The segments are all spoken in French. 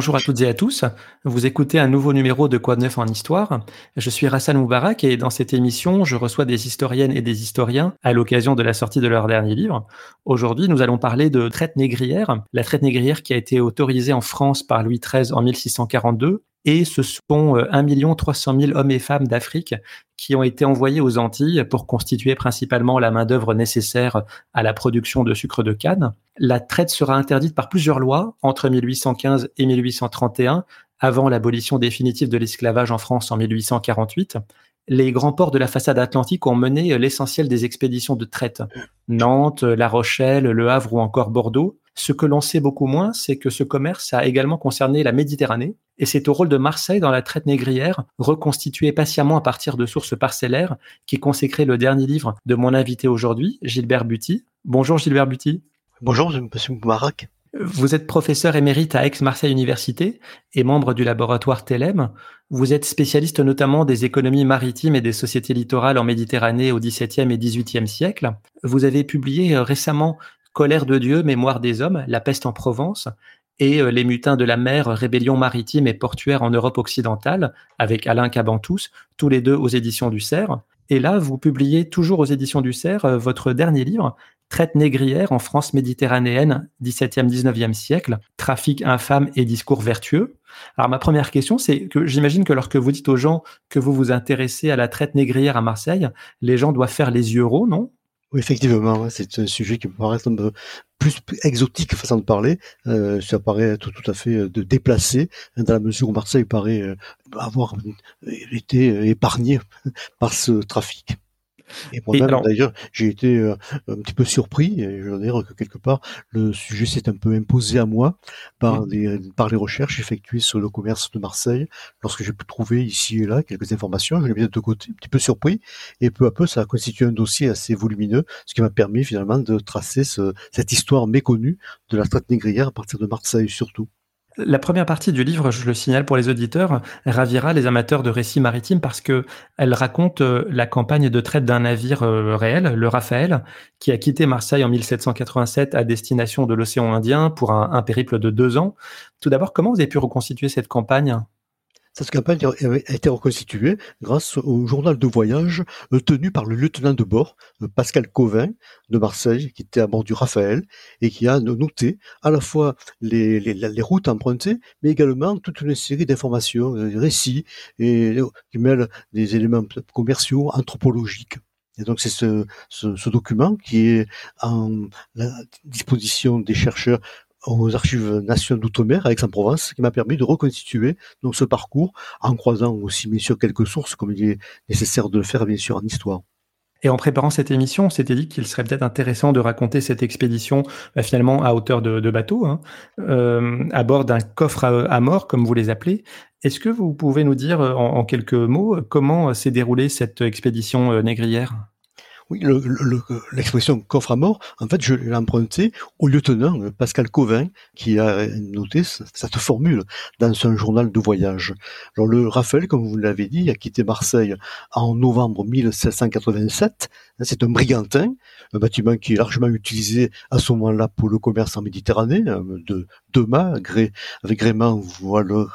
Bonjour à toutes et à tous. Vous écoutez un nouveau numéro de Quoi de neuf en histoire. Je suis Rassan Moubarak et dans cette émission, je reçois des historiennes et des historiens à l'occasion de la sortie de leur dernier livre. Aujourd'hui, nous allons parler de traite négrière, la traite négrière qui a été autorisée en France par Louis XIII en 1642 et ce sont 1 300 000 hommes et femmes d'Afrique qui ont été envoyés aux Antilles pour constituer principalement la main-d'œuvre nécessaire à la production de sucre de canne. La traite sera interdite par plusieurs lois entre 1815 et 1831, avant l'abolition définitive de l'esclavage en France en 1848. Les grands ports de la façade atlantique ont mené l'essentiel des expéditions de traite. Nantes, La Rochelle, Le Havre ou encore Bordeaux. Ce que l'on sait beaucoup moins, c'est que ce commerce a également concerné la Méditerranée, et c'est au rôle de Marseille dans la traite négrière, reconstituée patiemment à partir de sources parcellaires, qui consacrait le dernier livre de mon invité aujourd'hui, Gilbert Buty. Bonjour Gilbert Buty. Bonjour Monsieur Moubarak. Vous êtes professeur émérite à Aix-Marseille Université et membre du laboratoire TELEM. Vous êtes spécialiste notamment des économies maritimes et des sociétés littorales en Méditerranée au XVIIe et XVIIIe siècle. Vous avez publié récemment Colère de Dieu, Mémoire des hommes, La peste en Provence, et euh, Les mutins de la mer, Rébellion maritime et portuaire en Europe occidentale, avec Alain Cabantous, tous les deux aux éditions du Cerf. Et là, vous publiez toujours aux éditions du Cerf euh, votre dernier livre, Traite négrière en France méditerranéenne, 17e, 19e siècle, trafic infâme et discours vertueux. Alors ma première question, c'est que j'imagine que lorsque vous dites aux gens que vous vous intéressez à la traite négrière à Marseille, les gens doivent faire les yeux ronds, non? Oui, effectivement, c'est un sujet qui me paraît un peu plus exotique façon de parler. Euh, ça paraît tout, à fait euh, de déplacé dans la mesure où Marseille paraît euh, avoir été épargné par ce trafic. Et moi-même, d'ailleurs, j'ai été euh, un petit peu surpris, et je veux dire que quelque part, le sujet s'est un peu imposé à moi par, les, par les recherches effectuées sur le commerce de Marseille. Lorsque j'ai pu trouver ici et là quelques informations, je l'ai mis de côté, un petit peu surpris, et peu à peu, ça a constitué un dossier assez volumineux, ce qui m'a permis finalement de tracer ce, cette histoire méconnue de la traite négrière à partir de Marseille surtout. La première partie du livre, je le signale pour les auditeurs, ravira les amateurs de récits maritimes parce que elle raconte euh, la campagne de traite d'un navire euh, réel, le Raphaël, qui a quitté Marseille en 1787 à destination de l'océan Indien pour un, un périple de deux ans. Tout d'abord, comment vous avez pu reconstituer cette campagne? Cette campagne a été reconstituée grâce au journal de voyage euh, tenu par le lieutenant de bord, euh, Pascal Covin, de Marseille, qui était à bord du Raphaël, et qui a noté à la fois les, routes empruntées, mais également toute une série d'informations, euh, récits, et, qui mêlent des éléments commerciaux, anthropologiques. Et donc c'est ce, ce, ce, document qui est en la disposition des chercheurs aux archives nationales d'outre-mer à Aix-en-Provence, qui m'a permis de reconstituer donc ce parcours en croisant aussi bien sûr quelques sources, comme il est nécessaire de le faire bien sûr en histoire. Et en préparant cette émission, on s'était dit qu'il serait peut-être intéressant de raconter cette expédition bah, finalement à hauteur de, bateau, hein, euh, à bord d'un coffre à, mort, comme vous les appelez. Est-ce que vous pouvez nous dire en quelques mots comment s'est déroulée cette expédition euh, négrière? Oui, l'expression le, coffre à mort, en fait, je l'ai emprunté au lieutenant euh, Pascal Covin, qui a noté cette formule dans un journal de voyage. Alors, le Raphaël, comme vous l'avez dit, a quitté Marseille en novembre 1787. C'est un brigantin, un bâtiment qui est largement utilisé à ce moment-là pour le commerce en Méditerranée, euh, de deux mâts, avec gréement, voilà,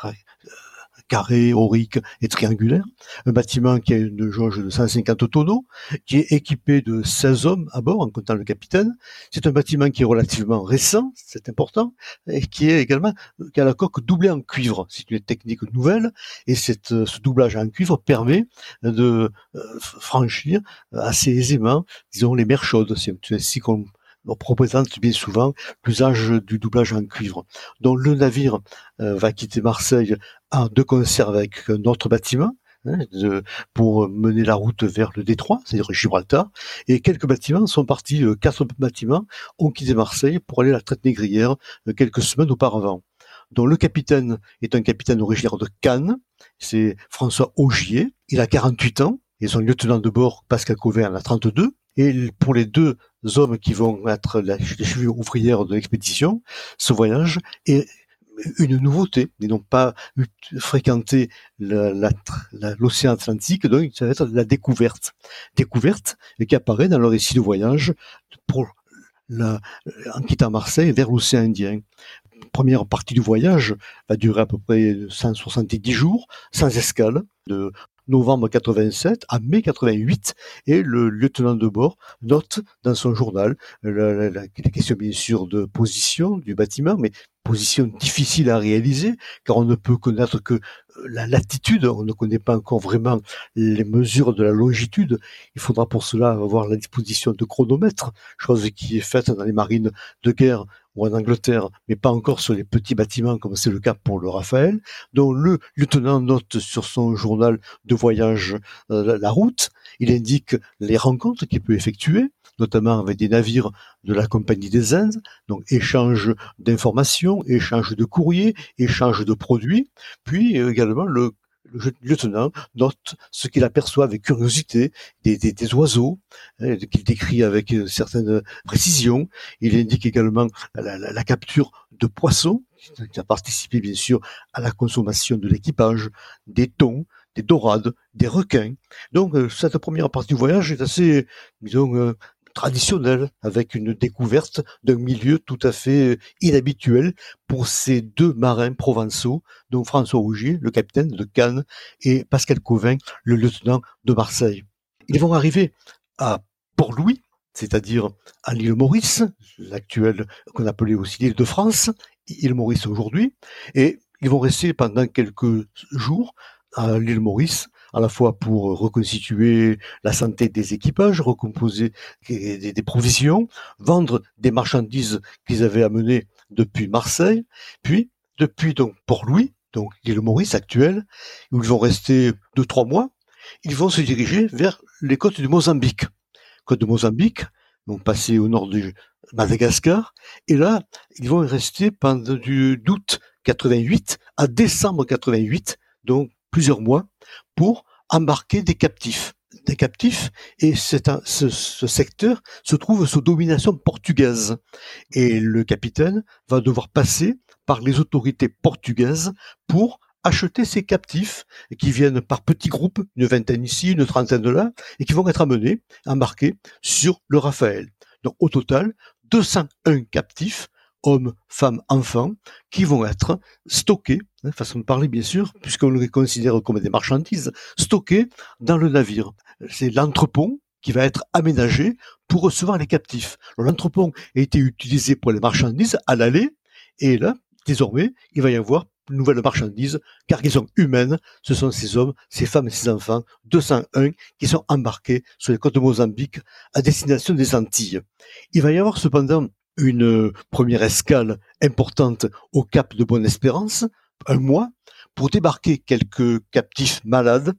carré, aurique et triangulaire. Un bâtiment qui a une jauge de 150 tonneaux, qui est équipé de 16 hommes à bord, en comptant le capitaine. C'est un bâtiment qui est relativement récent, c'est important, et qui est également, qui a la coque doublée en cuivre. C'est une technique nouvelle, et cette, ce doublage en cuivre permet de euh, franchir assez aisément, disons, les mers chaudes. Représente bien souvent l'usage du doublage en cuivre. Donc le navire euh, va quitter Marseille en de concert avec un autre bâtiment hein, pour mener la route vers le détroit, c'est-à-dire Gibraltar. Et quelques bâtiments sont partis, euh, quatre bâtiments ont quitté Marseille pour aller à la traite négrière euh, quelques semaines auparavant. Donc le capitaine est un capitaine originaire de Cannes, c'est François Augier, il a 48 ans, et son lieutenant de bord, Pascal Covin, en a 32. Et pour les deux hommes qui vont être les chevilles ouvrières de l'expédition, ce voyage est une nouveauté. Ils n'ont pas fréquenté l'océan Atlantique, donc ça va être la découverte. Découverte qui apparaît dans leur récit de voyage pour en quittant Marseille vers l'océan Indien. première partie du voyage va durer à peu près 170 jours, sans escale, de novembre 87 à mai 88, et le lieutenant de bord note dans son journal la, question bien sûr de position du bâtiment, mais position difficile à réaliser, car on ne peut connaître que la latitude, on ne connaît pas encore vraiment les mesures de la longitude. Il faudra pour cela avoir la disposition de chronomètres, chose qui est faite dans les marines de guerre ou en Angleterre, mais pas encore sur les petits bâtiments comme c'est le cas pour le Raphaël. Donc le lieutenant note sur son journal de voyage euh, la route, il indique les rencontres qu'il peut effectuer, notamment avec des navires de la Compagnie des Indes, donc échange d'informations, échange de courriers, échange de produits, puis également le le lieutenant note ce qu'il aperçoit avec curiosité des, des, oiseaux, hein, qu'il décrit avec une certaine précision. Il indique également la, capture de poissons, qui a participé bien sûr à la consommation de l'équipage, des thons, des dorades, des requins. Donc euh, cette première partie du voyage est assez, disons, euh, traditionnel, avec une découverte d'un milieu tout à fait inhabituel pour ces deux marins provençaux, dont François Rougier, le capitaine de Cannes, et Pascal Cauvin, le lieutenant de Marseille. Ils vont arriver à Port-Louis, c'est-à-dire à l'île Maurice, l'actuelle qu'on appelait aussi l'île de France, île Maurice aujourd'hui, et ils vont rester pendant quelques jours à l'île Maurice à la fois pour reconstituer la santé des équipages, recomposer des, provisions, vendre des marchandises qu'ils avaient amenées depuis Marseille, puis depuis donc Port-Louis, donc l'île Maurice actuelle, où ils vont rester deux trois mois, ils vont se diriger vers les côtes du Mozambique. Côte de Mozambique, vont passer au nord du Madagascar, et là, ils vont y rester pendant du d'août 88 à décembre 88, donc plusieurs mois pour embarquer des captifs des captifs et ce, ce, secteur se trouve sous domination portugaise et le capitaine va devoir passer par les autorités portugaises pour acheter ces captifs qui viennent par petits groupes, une vingtaine ici, une trentaine de là, et qui vont être amenés, embarqués sur le Raphaël. Donc au total, 201 captifs hommes, femmes, enfants, qui vont être stockés, hein, façon de parler bien sûr, puisqu'on les considère comme des marchandises, stockés dans le navire. C'est l'entrepont qui va être aménagé pour recevoir les captifs. L'entrepont a été utilisé pour les marchandises à l'aller, et là, désormais, il va y avoir nouvelle marchandise, cargaison humaine, ce sont ces hommes, ces femmes et ces enfants, 201, qui sont embarqués sur les côtes de Mozambique à destination des Antilles. Il va y avoir cependant une première escale importante au cap de Bonne-Espérance, un mois, pour débarquer quelques captifs malades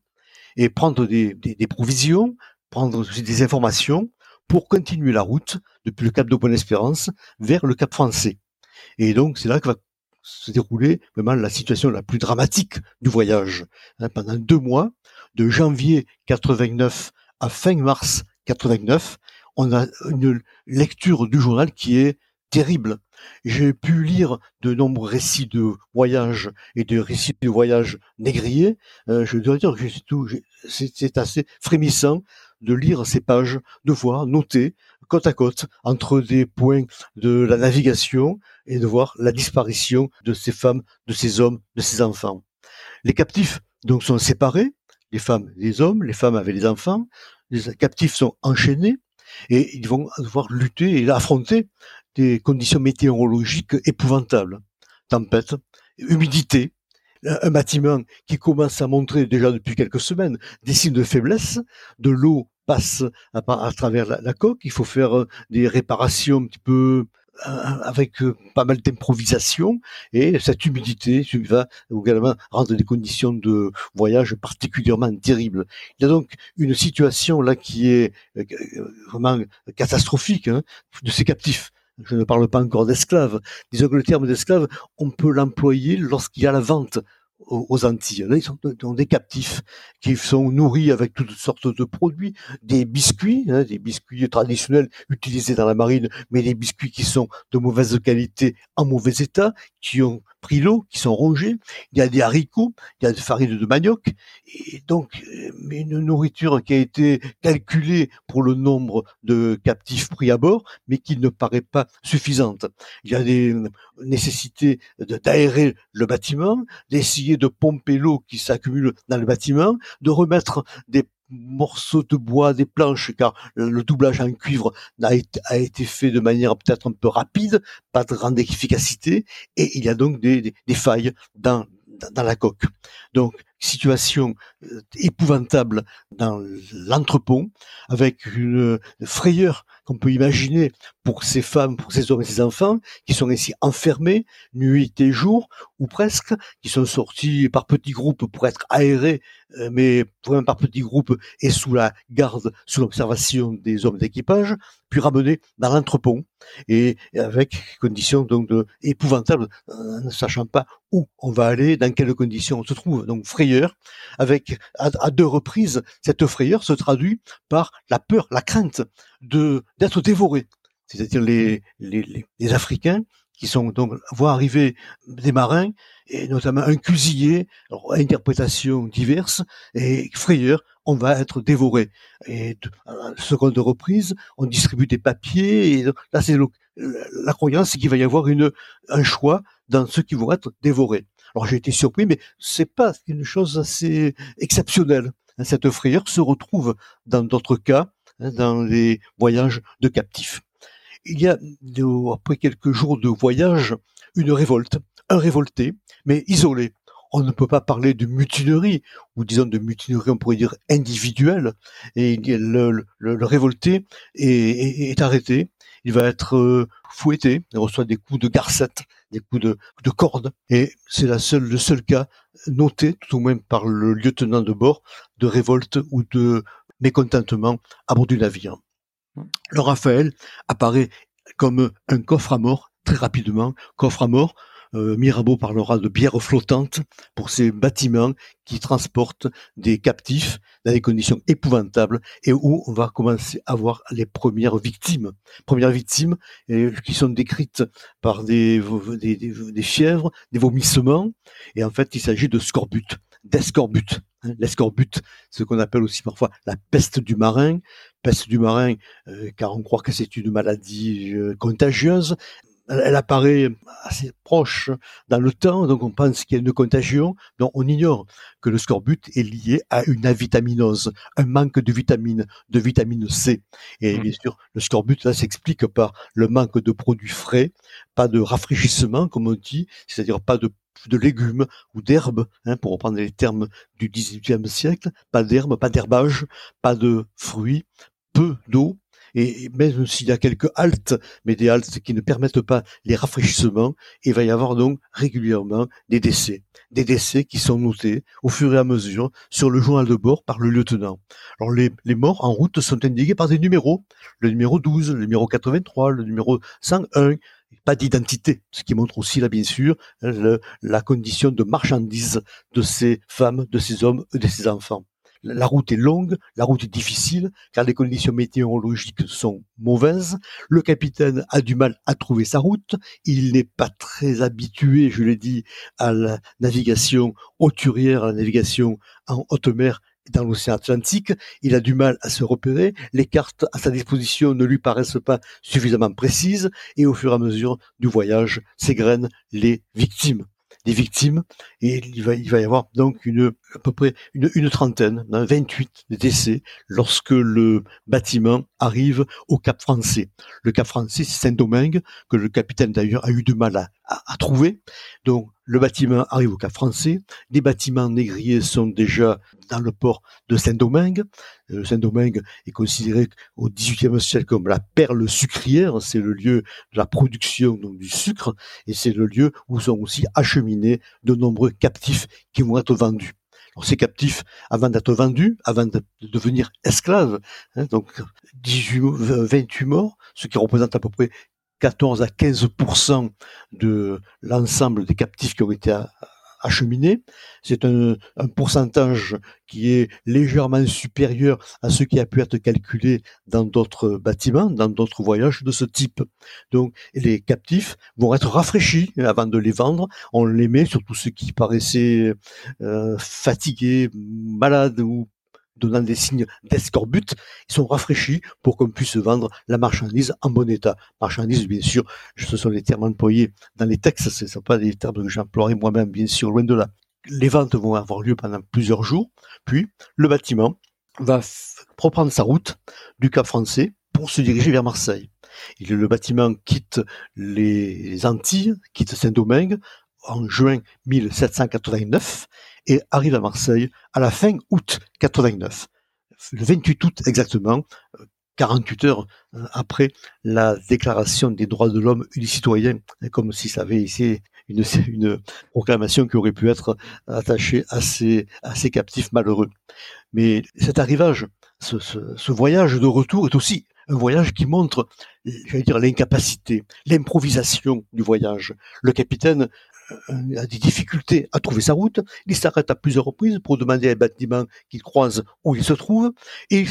et prendre des, provisions, prendre des informations pour continuer la route depuis le cap de Bonne-Espérance vers le cap français. Et donc c'est là que va se dérouler vraiment la situation la plus dramatique du voyage. Hein, pendant deux mois, de janvier 89 à fin mars 89, on a une lecture du journal qui est terrible. J'ai pu lire de nombreux récits de voyages et de récits de voyages négriers. Euh, je dois dire que c'est assez frémissant de lire ces pages, de voir, noter, côte à côte, entre des points de la navigation et de voir la disparition de ces femmes, de ces hommes, de ces enfants. Les captifs, donc, sont séparés, les femmes les hommes, les femmes avec les enfants. Les captifs sont enchaînés, et ils vont devoir lutter et affronter des conditions météorologiques épouvantables. Tempête, humidité, un bâtiment qui commence à montrer déjà depuis quelques semaines des signes de faiblesse, de l'eau passe à, travers la, coque, il faut faire des réparations un petit peu euh, avec euh, pas mal d'improvisation et cette humidité va également rendre des conditions de voyage particulièrement terribles. Il y a donc une situation là qui est euh, vraiment catastrophique hein, de ces captifs. Je ne parle pas encore d'esclaves. Disons que le terme d'esclave, on peut l'employer lorsqu'il y a la vente aux Antilles. Ils sont, des captifs qui sont nourris avec toutes sortes de produits, des biscuits, hein, des biscuits traditionnels utilisés dans la marine, mais des biscuits qui sont de mauvaise qualité, en mauvais état, qui ont frilots qui sont rongés, il y a des haricots, il y a des farines de manioc, et donc une nourriture qui a été calculée pour le nombre de captifs pris à bord, mais qui ne paraît pas suffisante. Il y a des nécessités d'aérer le bâtiment, d'essayer de pomper l'eau qui s'accumule dans le bâtiment, de remettre des morceaux de bois, des planches, car le doublage en cuivre a été, fait de manière peut-être un peu rapide, pas de grande efficacité, et il y a donc des, des, failles dans, dans la coque. Donc, situation euh, épouvantable dans l'entrepont, avec une frayeur qu'on peut imaginer pour ces femmes, pour ces hommes et ces enfants, qui sont ici enfermés, nuit et jour, ou presque, qui sont sortis par petits groupes pour être aérés, euh, mais même par petits groupes et sous la garde, sous l'observation des hommes d'équipage, puis ramenés dans l'entrepont, et avec conditions donc épouvantables, euh, ne sachant pas où on va aller, dans quelles conditions on se trouve. Donc frayeur, avec à, deux reprises, cette frayeur se traduit par la peur, la crainte de d'être dévoré. C'est-à-dire les, les, les, Africains qui sont donc voient arriver des marins et notamment un cuisinier, alors, diverses et frayeur, on va être dévoré. Et à la seconde reprise, on distribue des papiers et là c'est la croyance qu'il va y avoir une un choix dans ceux qui vont être dévorés. Alors j'ai été surpris, mais c'est pas une chose assez exceptionnelle. Cette frayeur se retrouve dans d'autres cas, hein, dans les voyages de captifs. Il y a, après quelques jours de voyage, une révolte, un révolté, mais isolé. On ne peut pas parler de mutinerie, ou disons de mutinerie, on pourrait dire individuelle. Et le, révolté est, arrêté, il va être euh, fouetté, il reçoit des coups de garcette, des coups de, de corde, et c'est la seule, le seul cas noté, tout au moins par le lieutenant de bord, de révolte ou de mécontentement à bord du navire. Le Raphaël apparaît comme un coffre à mort très rapidement, coffre à mort euh, Mirabeau parlera de bière flottante pour ces bâtiments qui transportent des captifs dans des conditions épouvantables et où on va commencer à voir les premières victimes. Premières victimes qui sont décrites par des, fièvres, des vomissements et en fait il s'agit de scorbut, d'escorbut. Hein, l'escorbut, ce qu'on appelle aussi parfois la peste du marin, peste du marin, euh, car on croit que c'est une maladie euh, contagieuse, elle apparaît assez proche dans le temps, donc on pense qu'il y a une contagion, donc on ignore que le scorbut est lié à une avitaminose, un manque de vitamine, de vitamine C. Et mmh. bien sûr, le scorbut, là, s'explique par le manque de produits frais, pas de rafraîchissement, comme on dit, c'est-à-dire pas de de légumes ou d'herbes, hein, pour reprendre les termes du XVIIIe siècle, pas d'herbes, pas d'herbage, pas de fruits, peu d'eau, et même s'il y a quelques haltes, mais des haltes qui ne permettent pas les rafraîchissements, il va y avoir donc régulièrement des décès. Des décès qui sont notés au fur et à mesure sur le journal de bord par le lieutenant. Alors les, morts en route sont indiqués par des numéros. Le numéro 12, le numéro 83, le numéro 101, pas d'identité, ce qui montre aussi là bien sûr la condition de marchandise de ces femmes, de ces hommes et de ces enfants la route est longue, la route est difficile, car les conditions météorologiques sont mauvaises. Le capitaine a du mal à trouver sa route. Il n'est pas très habitué, je l'ai dit, à la navigation hauturière, à la navigation en haute mer dans l'océan Atlantique, il a du mal à se repérer, les cartes à sa disposition ne lui paraissent pas suffisamment précises, et au fur et à mesure du voyage s'égrènent les victimes des victimes et il va, va y avoir donc une, à peu près une, une trentaine, 28 hein, décès lorsque le bâtiment arrive au Cap Français. Le Cap Français, c'est Saint-Domingue que le capitaine d'ailleurs a eu du mal à, à, trouver. Donc le bâtiment arrive au Cap Français. Les bâtiments négriers sont déjà dans le port de Saint-Domingue. Euh, Saint-Domingue est considéré au XVIIIe siècle comme la perle sucrière. C'est le lieu de la production du sucre et c'est le lieu où sont aussi acheminés de nombreux captifs qui vont être vendus. Ces captifs, avant d'être vendus, avant de devenir esclaves, hein, donc 18, 28 morts, ce qui représente à peu près 14 à 15% de l'ensemble des captifs qui ont été acheminés. C'est un, pourcentage qui est légèrement supérieur à ce qui a pu être calculé dans d'autres bâtiments, dans d'autres voyages de ce type. Donc, les captifs vont être rafraîchis avant de les vendre. On les met sur tous ceux qui paraissaient euh, fatigués, malades ou donnant des signes d'escorbut, ils sont rafraîchis pour qu'on puisse vendre la marchandise en bon état. Marchandise, bien sûr, ce sont les termes employés dans les textes, ce ne sont pas des termes que j'emploierai moi-même, bien sûr, loin de là. Les ventes vont avoir lieu pendant plusieurs jours, puis le bâtiment va reprendre sa route du Cap français pour se diriger vers Marseille. le bâtiment quitte les Antilles, quitte Saint-Domingue en juin 1789 et arrive à Marseille à la fin août 89. Le 28 août exactement, 48 heures euh, après la déclaration des droits de l'homme et du citoyen, comme si ça avait été une, proclamation qui aurait pu être attachée à ces, captifs malheureux. Mais cet arrivage, ce, voyage de retour est aussi un voyage qui montre, j'allais dire, l'incapacité, l'improvisation du voyage. Le capitaine euh, a des difficultés à trouver sa route. Il s'arrête à plusieurs reprises pour demander à un bâtiment qu'il croise où il se trouve. Et,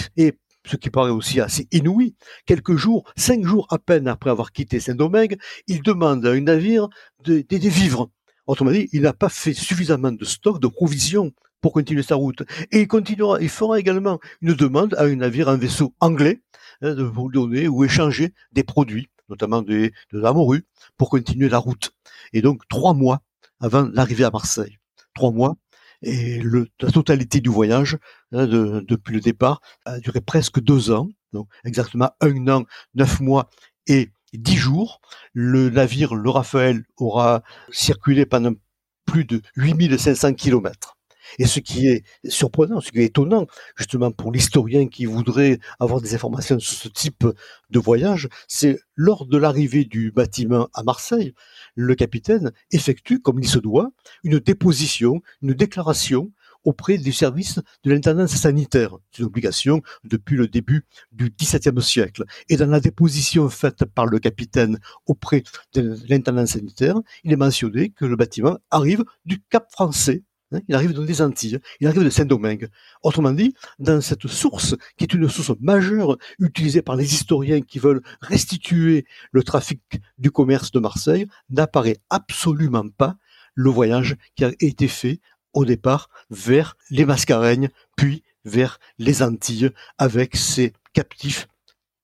ce qui paraît aussi assez inouï, quelques jours, cinq jours à peine après avoir quitté Saint-Domingue, il demande à un navire de, de, de vivres. Autrement dit, il n'a pas fait suffisamment de stock, de provisions pour continuer sa route. Et il continuera, il fera également une demande à un navire, un vaisseau anglais, hein, de vous donner ou échanger des produits, notamment des, de la morue, pour continuer la route et donc trois mois avant l'arrivée à Marseille. Trois mois et la totalité du voyage hein, de, depuis le départ a duré presque deux ans, donc exactement un an, neuf mois et dix jours. Le navire, le Raphaël, aura circulé pendant plus de 8500 kilomètres. Et ce qui est surprenant, ce qui est étonnant, justement pour l'historien qui voudrait avoir des informations sur ce type de voyage, c'est lors de l'arrivée du bâtiment à Marseille, le capitaine effectue, comme il se doit, une déposition, une déclaration auprès du service de l'intendance sanitaire. C'est une obligation depuis le début du XVIIe siècle. Et dans la déposition faite par le capitaine auprès de l'intendance sanitaire, il est mentionné que le bâtiment arrive du Cap français il arrive dans Antilles, il arrive de Saint-Domingue. Autrement dit, dans cette source, qui est une source majeure utilisée par les historiens qui veulent restituer le trafic du commerce de Marseille, n'apparaît absolument pas le voyage qui a été fait au départ vers les Mascareignes, puis vers les Antilles, avec ces captifs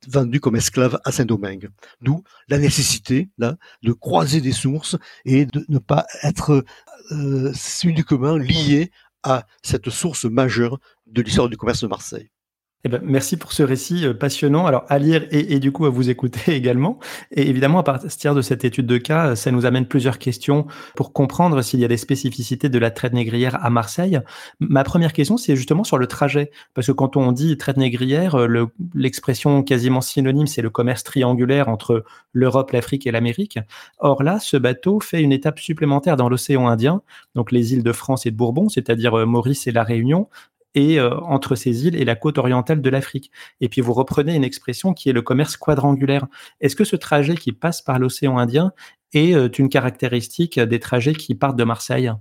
vendus comme esclaves à Saint-Domingue. D'où la nécessité là de croiser des sources et de ne pas être euh, uniquement lié à cette source majeure de l'histoire du commerce de Marseille. Eh ben, merci pour ce récit euh, passionnant. Alors, à lire et, du coup à vous écouter également. Et évidemment, à partir de cette étude de cas, ça nous amène plusieurs questions pour comprendre s'il y a des spécificités de la traite négrière à Marseille. Ma première question, c'est justement sur le trajet. Parce que quand on dit traite négrière, euh, l'expression quasiment synonyme, c'est le commerce triangulaire entre l'Europe, l'Afrique et l'Amérique. Or là, ce bateau fait une étape supplémentaire dans l'océan Indien, donc les îles de France et de Bourbon, c'est-à-dire euh, Maurice et la Réunion, et euh, entre ces îles et la côte orientale de l'Afrique. Et puis vous reprenez une expression qui est le commerce quadrangulaire. Est-ce que ce trajet qui passe par l'océan Indien est euh, une caractéristique des trajets qui partent de Marseille?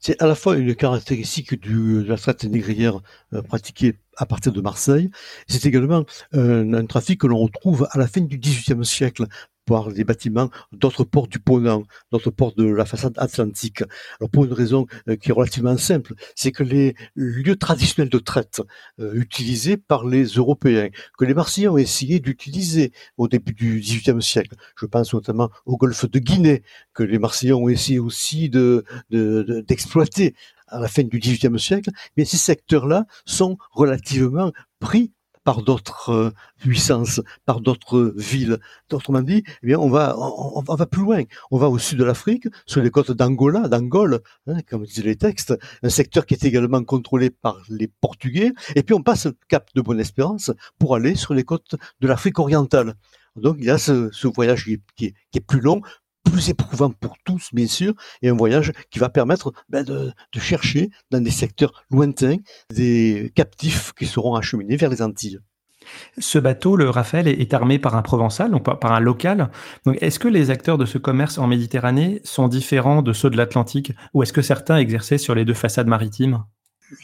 C'est à la fois une caractéristique de la traite négrière euh, pratiquée à partir de Marseille, c'est également un trafic que l'on retrouve à la fin du XVIIIe siècle par des bâtiments d'autres ports du Ponant, d'autres ports de la façade atlantique. Alors pour une raison euh, qui est relativement simple, c'est que les lieux traditionnels de traite euh, utilisés par les Européens, que les Marseillais ont essayé d'utiliser au début du XVIIIe siècle, je pense notamment au golfe de Guinée, que les Marseillais ont essayé aussi de, d'exploiter à la fin du XVIIIe siècle, mais ces secteurs-là sont relativement pris par d'autres euh, puissances, par d'autres villes. Autrement dit, eh bien, on va, on, va plus loin. On va au sud de l'Afrique, sur les côtes d'Angola, d'Angole, hein, comme disaient les textes, un secteur qui est également contrôlé par les Portugais. Et puis on passe le cap de Bonne-Espérance pour aller sur les côtes de l'Afrique orientale. Donc il y a ce, voyage qui est plus long, plus éprouvant pour tous, bien sûr, et un voyage qui va permettre ben, de, de, chercher dans des secteurs lointains des captifs qui seront acheminés vers les Antilles. Ce bateau, le Raphaël, est armé par un provençal, donc par un local. Donc, est-ce que les acteurs de ce commerce en Méditerranée sont différents de ceux de l'Atlantique, ou est-ce que certains exerçaient sur les deux façades maritimes?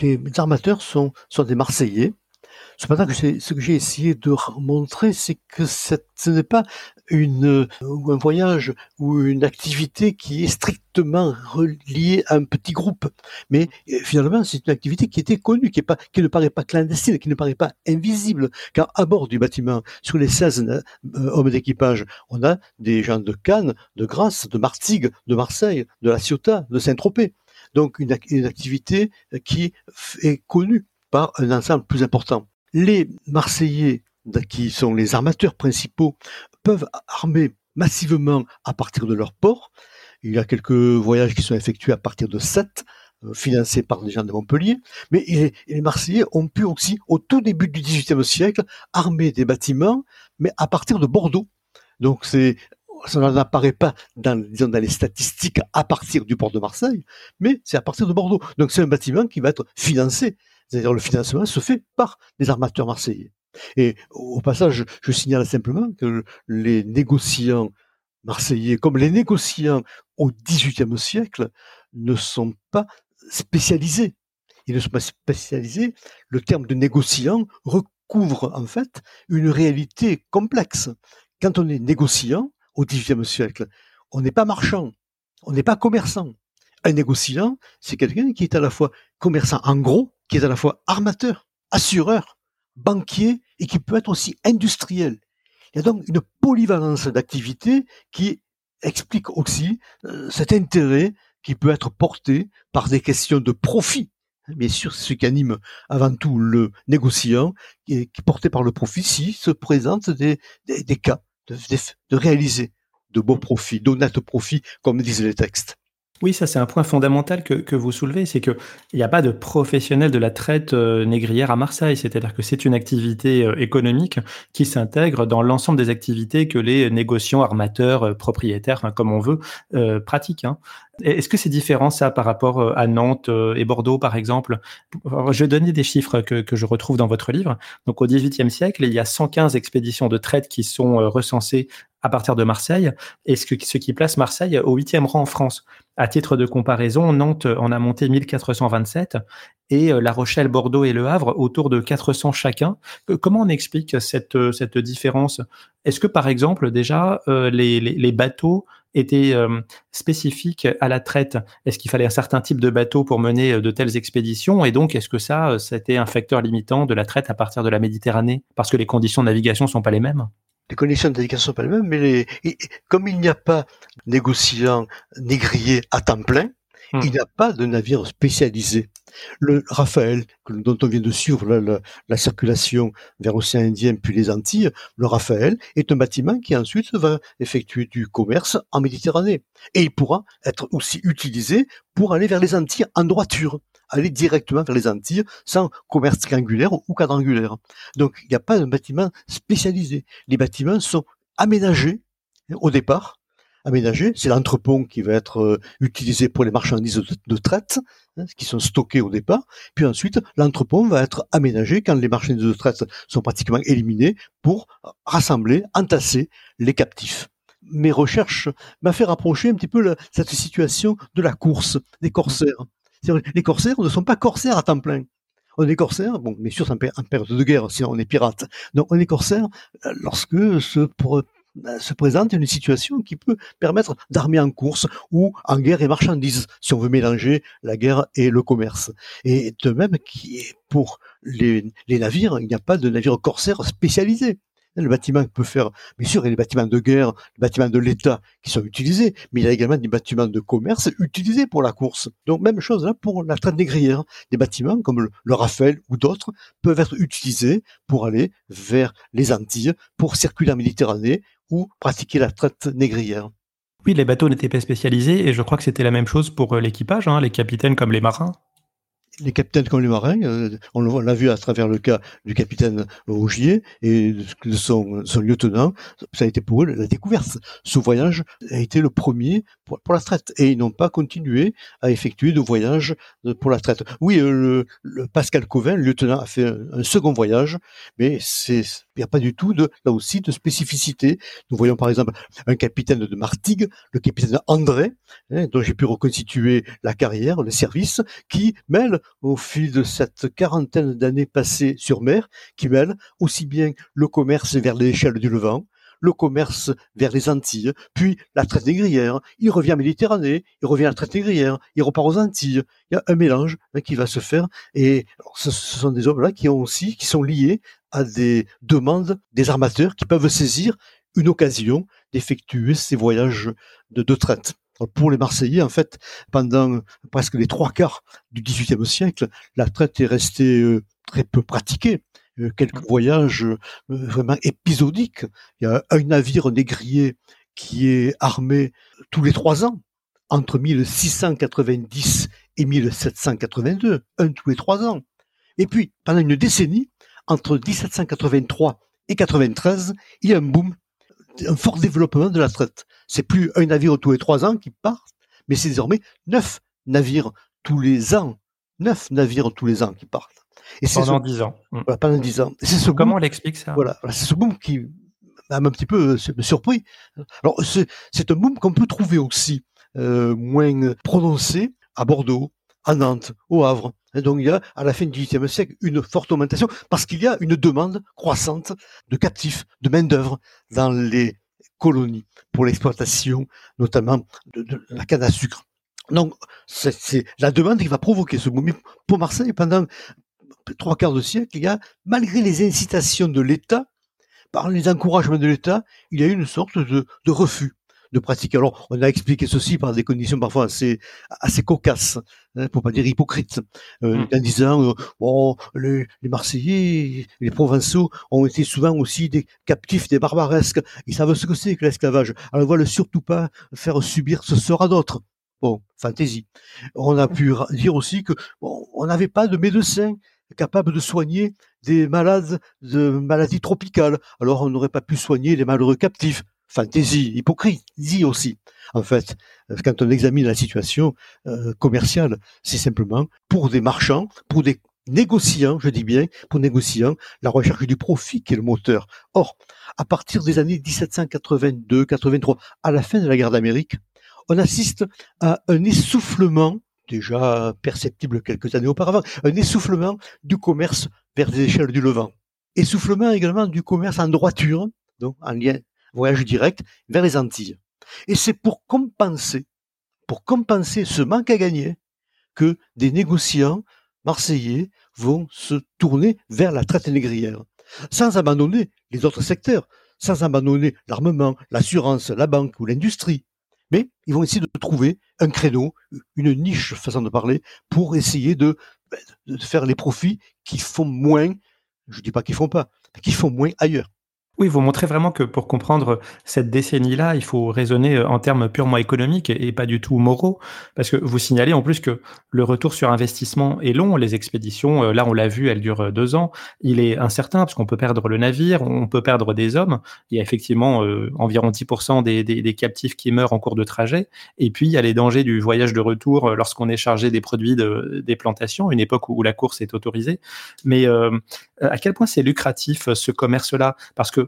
Les armateurs sont, sont des Marseillais Cependant, ce que j'ai essayé de montrer, c'est que ce n'est pas un voyage ou une activité qui est strictement reliée à un petit groupe. Mais euh, finalement, c'est une activité qui était connue, qui, ne paraît pas clandestine, qui ne paraît pas invisible. Car à bord du bâtiment, sur les 16 euh, hommes d'équipage, on a des gens de Cannes, de Grasse, de Martigues, de Marseille, de La Ciotat, de Saint-Tropez. Donc une activité qui est connue par un ensemble plus important les Marseillais, qui sont les armateurs principaux, peuvent armer massivement à partir de leur port. Il y a quelques voyages qui sont effectués à partir de 7, euh, financés par des gens de Montpellier. Mais les, Marseillais ont pu aussi, au tout début du XVIIIe siècle, armer des bâtiments, mais à partir de Bordeaux. Donc ça n'apparaît pas dans les statistiques à partir du port de Marseille, mais c'est à partir de Bordeaux. Donc c'est un bâtiment qui va être financé c'est-à-dire le financement se fait par les armateurs marseillais. Et au passage, je signale simplement que les négociants marseillais, comme les négociants au XVIIIe siècle, ne sont pas spécialisés. Ils ne sont pas spécialisés. Le terme de négociant recouvre en fait une réalité complexe. Quand on est négociant au XVIIIe siècle, on n'est pas marchand, on n'est pas commerçant. Un négociant, c'est quelqu'un qui est à la fois commerçant en gros, qui est à la fois armateur, assureur, banquier et qui peut être aussi industriel. Il y a donc une polyvalence d'activités qui explique aussi euh, cet intérêt qui peut être porté par des questions de profit. Bien sûr, c'est ce qui anime avant tout le négociant, qui est porté par le profit, si se présentent des, cas de réaliser de beaux profits, d'honnêtes profits, comme disent les textes. Oui, ça c'est un point fondamental que, que vous soulevez, c'est qu'il n'y a pas de professionnel de la traite euh, négrière à Marseille, c'est-à-dire que c'est une activité euh, économique qui s'intègre dans l'ensemble des activités que les négociants, armateurs, euh, propriétaires, comme on veut, pratiquent. Hein. Est-ce que c'est différent ça par rapport à Nantes et Bordeaux par exemple? Je donner des chiffres que, que, je retrouve dans votre livre. Donc au XVIIIe siècle, il y a 115 expéditions de traite qui sont recensées à partir de Marseille, et ce, ce qui place Marseille au huitième rang en France. À titre de comparaison, Nantes en a monté 1427 et euh, La Rochelle, Bordeaux et Le Havre autour de 400 chacun. Euh, comment on explique cette, euh, cette différence? Est-ce que par exemple déjà les, les, bateaux étaient spécifiques à la traite? Est-ce qu'il fallait un certain type de bateau pour mener de telles expéditions? Et donc est-ce que ça, c'était un facteur limitant de la traite à partir de la Méditerranée? Parce que les conditions de navigation sont pas les mêmes les conditions de navigation sont pas les mêmes, mais comme il n'y a pas de négociant négrier à temps plein, hmm. il n'y a pas de navire spécialisé. Le Raphaël, dont on vient de suivre la, circulation vers l'océan Indien puis les Antilles, le Raphaël est un bâtiment qui ensuite va effectuer du commerce en Méditerranée. Et il pourra être aussi utilisé pour aller vers les Antilles en droiture aller directement vers les Antilles sans commerce triangulaire ou quadrangulaire. Donc il n'y a pas de bâtiment spécialisé. Les bâtiments sont aménagés au départ. Aménagés, c'est l'entrepont qui va être euh, utilisé pour les marchandises de, traite, hein, qui sont stockées au départ. Puis ensuite, l'entrepont va être aménagé quand les marchandises de traite sont pratiquement éliminées pour rassembler, entasser les captifs mes recherches m'ont fait rapprocher un petit peu cette situation de la course des corsaires. Les corsaires ne sont pas corsaires à temps plein. On est corsaire, bon, mais sûr, en période de guerre, sinon on est pirate. Donc, on est corsaire euh, lorsque se, euh, se présente une situation qui peut permettre d'armer en course ou en guerre et marchandises, si on veut mélanger la guerre et le commerce. Et de même, pour les, les navires, il n'y a pas de navire corsaire spécialisé. Le bâtiment peut faire, bien sûr, il y a les bâtiments de guerre, les bâtiments de l'État qui sont utilisés, mais il y a également des bâtiments de commerce utilisés pour la course. Donc même chose là pour la traite négrière. Des bâtiments comme le, le Raphaël ou d'autres peuvent être utilisés pour aller vers les Antilles, pour circuler en Méditerranée ou pratiquer la traite négrière. Oui, les bateaux n'étaient pas spécialisés et je crois que c'était la même chose pour euh, l'équipage, hein, les capitaines comme les marins. Les capitaines comme les marins, euh, on l'a vu à travers le cas du capitaine Rougier et de son, lieutenant, ça a été pour eux la découverte. Ce voyage a été le premier pour, la traite et ils n'ont pas continué à effectuer de voyage pour la traite. Oui, euh, le, Pascal Covin, le lieutenant, a fait un, second voyage, mais il n'y a pas du tout de là aussi de spécificité. Nous voyons par exemple un capitaine de Martigues, le capitaine André, hein, dont j'ai pu reconstituer la carrière, le service, qui mêle au fil de cette quarantaine d'années passées sur mer, qui mêle aussi bien le commerce vers l'échelle du Levant, le commerce vers les Antilles, puis la traite négrière, il revient à Méditerranée, il revient à la traite négrière, il repart aux Antilles. Il y a un mélange hein, qui va se faire. Et ce, sont des hommes-là qui ont aussi, qui sont liés à des demandes des armateurs qui peuvent saisir une occasion d'effectuer ces voyages de, de traite pour les Marseillais, en fait, pendant presque les trois quarts du XVIIIe siècle, la traite est restée euh, très peu pratiquée. Euh, quelques voyages euh, vraiment épisodiques. Il y a un navire négrier qui est armé tous les trois ans, entre 1690 et 1782, un tous les trois ans. Et puis, pendant une décennie, entre 1783 et 93, il y a un boom un fort développement de la traite. C'est plus un navire tous les trois ans qui part, mais c'est désormais neuf navires tous les ans. Neuf navires tous les ans qui partent. Et pendant dix ans. Mm. pendant dix ans. ce Comment on l'explique ça? Voilà, c'est ce boom qui m'a un petit peu euh, surpris. Alors c'est un boom qu'on peut trouver aussi euh, moins prononcé à Bordeaux, à Nantes, au Havre. Et donc il y a à la fin du XVIIIe siècle une forte augmentation parce qu'il y a une demande croissante de captifs, de main d'œuvre dans les colonies pour l'exploitation notamment de, la canne à sucre. Donc c'est la demande qui va provoquer ce mouvement. Pour Marseille, pendant trois quarts de siècle, il y a, malgré les incitations de l'État, par les encouragements de l'État, il y a eu une sorte de refus de pratiquer. Alors, on a expliqué ceci par des conditions parfois assez, assez cocasses, hein, pour pas dire hypocrites, euh, en disant, euh, bon, les, les, Marseillais, les Provençaux ont été souvent aussi des captifs, des barbaresques. Ils savent ce que c'est que l'esclavage. Alors, veulent surtout pas faire subir ce sort à d'autres. Bon, fantaisie. On a pu dire aussi que bon, on n'avait pas de médecins capables de soigner des malades de maladies tropicales. Alors on n'aurait pas pu soigner les malheureux captifs fantaisie, hypocrisie aussi. En fait, quand on examine la situation euh, commerciale, c'est simplement pour des marchands, pour des négociants, je dis bien, pour négociants, la recherche du profit qui est le moteur. Or, à partir des années 1782-83, à la fin de la guerre d'Amérique, on assiste à un essoufflement, déjà perceptible quelques années auparavant, un essoufflement du commerce vers les échelles du Levant. Essoufflement également du commerce en droiture, donc en lien voyage direct vers les Antilles. Et c'est pour compenser, pour compenser ce manque à gagner, que des négociants marseillais vont se tourner vers la traite négrière, sans abandonner les autres secteurs, sans abandonner l'armement, l'assurance, la banque ou l'industrie. Mais ils vont essayer de trouver un créneau, une niche, façon de parler, pour essayer de, de faire les profits qui font moins, je ne dis pas qu'ils font pas, qui font moins ailleurs. Oui, vous montrez vraiment que pour comprendre cette décennie-là, il faut raisonner euh, en termes purement économiques et pas du tout moraux, parce que vous signalez en plus que le retour sur investissement est long. Les expéditions, euh, là on l'a vu, elles durent euh, deux ans. Il est incertain parce qu'on peut perdre le navire, on peut perdre des hommes. Il y a effectivement environ 10% des, des, captifs qui meurent en cours de trajet. Et puis il y a les dangers du voyage de retour lorsqu'on est chargé des produits de, des plantations, une époque où la course est autorisée. Mais à quel point c'est lucratif ce commerce-là? Parce que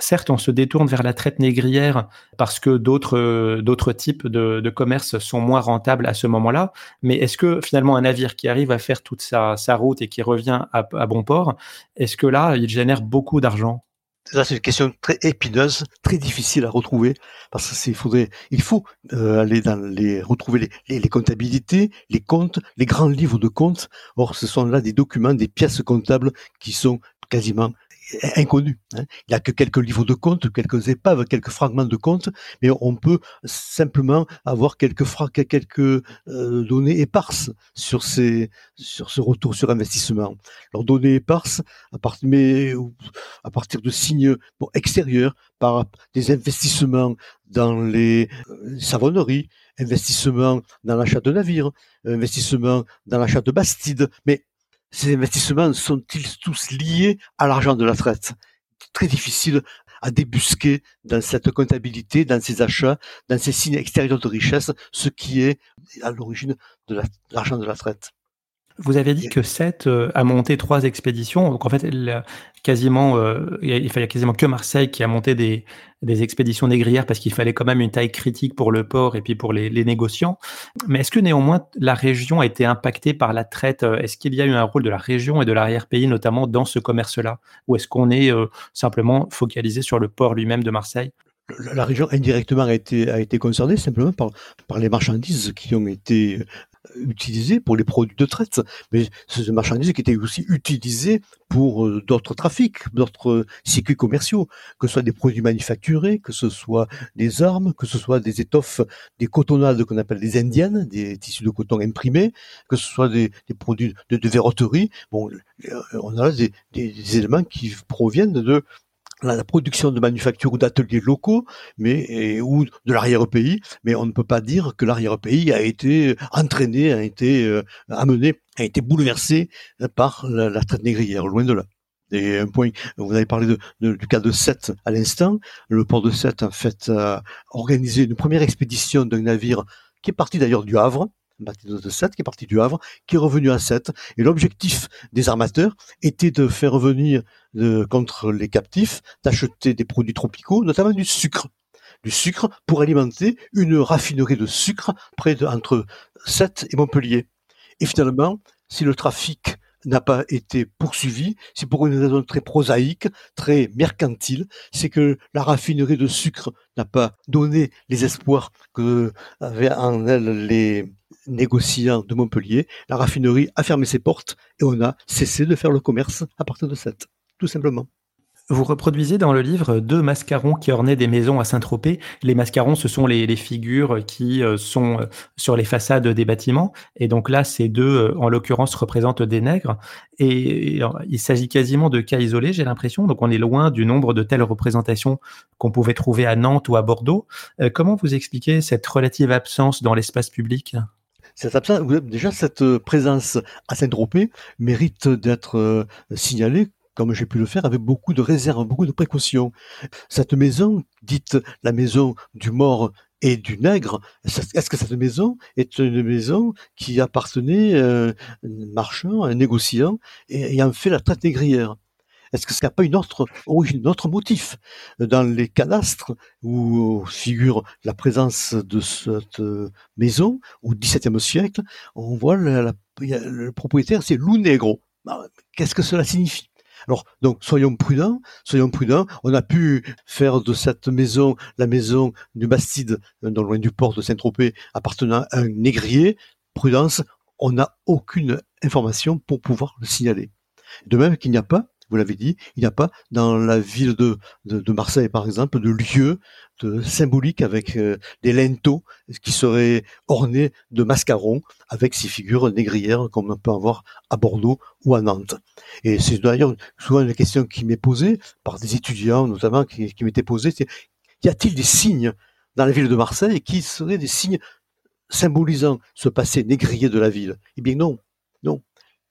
certes, on se détourne vers la traite négrière parce que d'autres euh, types de, de, commerce sont moins rentables à ce moment-là. Mais est-ce que finalement un navire qui arrive à faire toute sa, route et qui revient à, bon port, est-ce que là, il génère beaucoup d'argent? C'est une question très épineuse, très difficile à retrouver, parce c'est, faudrait, il faut euh, aller dans les, retrouver les, comptabilités, les comptes, les grands livres de comptes. Or, ce sont là des documents, des pièces comptables qui sont quasiment inconnu. Hein. Il n'y a que quelques livres de comptes, quelques épaves, quelques fragments de comptes, mais on peut simplement avoir quelques, quelques euh, données éparses sur, ce retour sur investissement. Alors données éparses, à, partir de signes extérieurs, par des investissements dans les euh, savonneries, investissement dans l'achat de navires, investissement dans l'achat de bastides, mais ces investissements sont-ils tous liés à l'argent de la traite? Très difficile à débusquer dans cette comptabilité, dans ces achats, dans ces signes extérieurs de richesse, ce qui est à l'origine de l'argent de la traite. Vous avez dit que Seth euh, a monté trois expéditions. Donc en fait, il quasiment, euh, il fallait quasiment que Marseille qui a monté des, des expéditions négrières parce qu'il fallait quand même une taille critique pour le port et puis pour les, les négociants. Mais est-ce que néanmoins la région a été impactée par la traite? Est-ce qu'il y a eu un rôle de la région et de l'arrière-pays notamment dans ce commerce-là? Ou est-ce qu'on est, euh, simplement focalisé sur le port lui-même de Marseille? La région indirectement a été, a été concernée simplement par, par les marchandises qui ont été utilisé pour les produits de traite, mais ce marchandise qui était aussi utilisé pour euh, d'autres trafics, d'autres circuits commerciaux, que ce soit des produits manufacturés, que ce soit des armes, que ce soit des étoffes, des cotonnades qu'on appelle des indiennes, des tissus de coton imprimés, que ce soit des, produits de, verroterie. Bon, euh, on a des éléments qui proviennent de la production de manufactures ou d'ateliers locaux, mais ou de l'arrière-pays, mais on ne peut pas dire que l'arrière-pays a été entraîné, a été euh, amené, a été bouleversé par la, traite négrière, loin de là. Et un point, vous avez parlé du cas de Sète à l'instant. Le port de Sète, en fait, a organisé une première expédition d'un navire qui est parti d'ailleurs du Havre, bateau de 7 qui est parti du Havre, qui est revenu à 7. Et l'objectif des armateurs était de faire revenir contre les captifs, d'acheter des produits tropicaux, notamment du sucre. Du sucre pour alimenter une raffinerie de sucre près de, entre 7 et Montpellier. Et finalement, si le trafic n'a pas été poursuivi, c'est pour une raison très prosaïque, très mercantile, c'est que la raffinerie de sucre n'a pas donné les espoirs que avaient en elle les négociants de Montpellier. La raffinerie a fermé ses portes et on a cessé de faire le commerce à partir de cette, tout simplement. Vous reproduisez dans le livre deux mascarons qui ornaient des maisons à Saint-Tropez. Les mascarons, ce sont les, figures qui euh, sont euh, sur les façades des bâtiments. Et donc là, ces deux, euh, en l'occurrence, représentent des nègres. Et il s'agit quasiment de cas isolés, j'ai l'impression. Donc on est loin du nombre de telles représentations qu'on pouvait trouver à Nantes ou à Bordeaux. Comment vous expliquez cette relative absence dans l'espace public? Cette absence, déjà cette présence à Saint-Tropez mérite d'être signalée comme j'ai pu le faire, avec beaucoup de réserve, beaucoup de précautions. Cette maison, dite la maison du mort et du nègre, est-ce que cette maison est une maison qui appartenait à un marchand, un négociant, ayant fait la traite négrière? Est-ce que n'y a pas une autre motif dans les cadastres où figure la présence de cette maison au XVIIe siècle? On voit le propriétaire, c'est Lou Negro. Bah, qu'est-ce que cela signifie? Alors, donc, soyons prudents, soyons prudents. On a pu faire de cette maison la maison du Bastide, dans loin du port de Saint-Tropez, appartenant à un négrier. Prudence, on n'a aucune information pour pouvoir le signaler. De même qu'il n'y a pas vous l'avez dit, il n'y a pas dans la ville de, Marseille, par exemple, de lieu symbolique avec euh, des lenteaux qui seraient ornés de mascarons avec ces figures négrières comme on peut avoir à Bordeaux ou à Nantes. Et c'est d'ailleurs souvent une question qui m'est posée par des étudiants notamment qui, qui m'étaient posée, c'est y a-t-il des signes dans la ville de Marseille qui seraient des signes symbolisant ce passé négrier de la ville? Eh bien non, non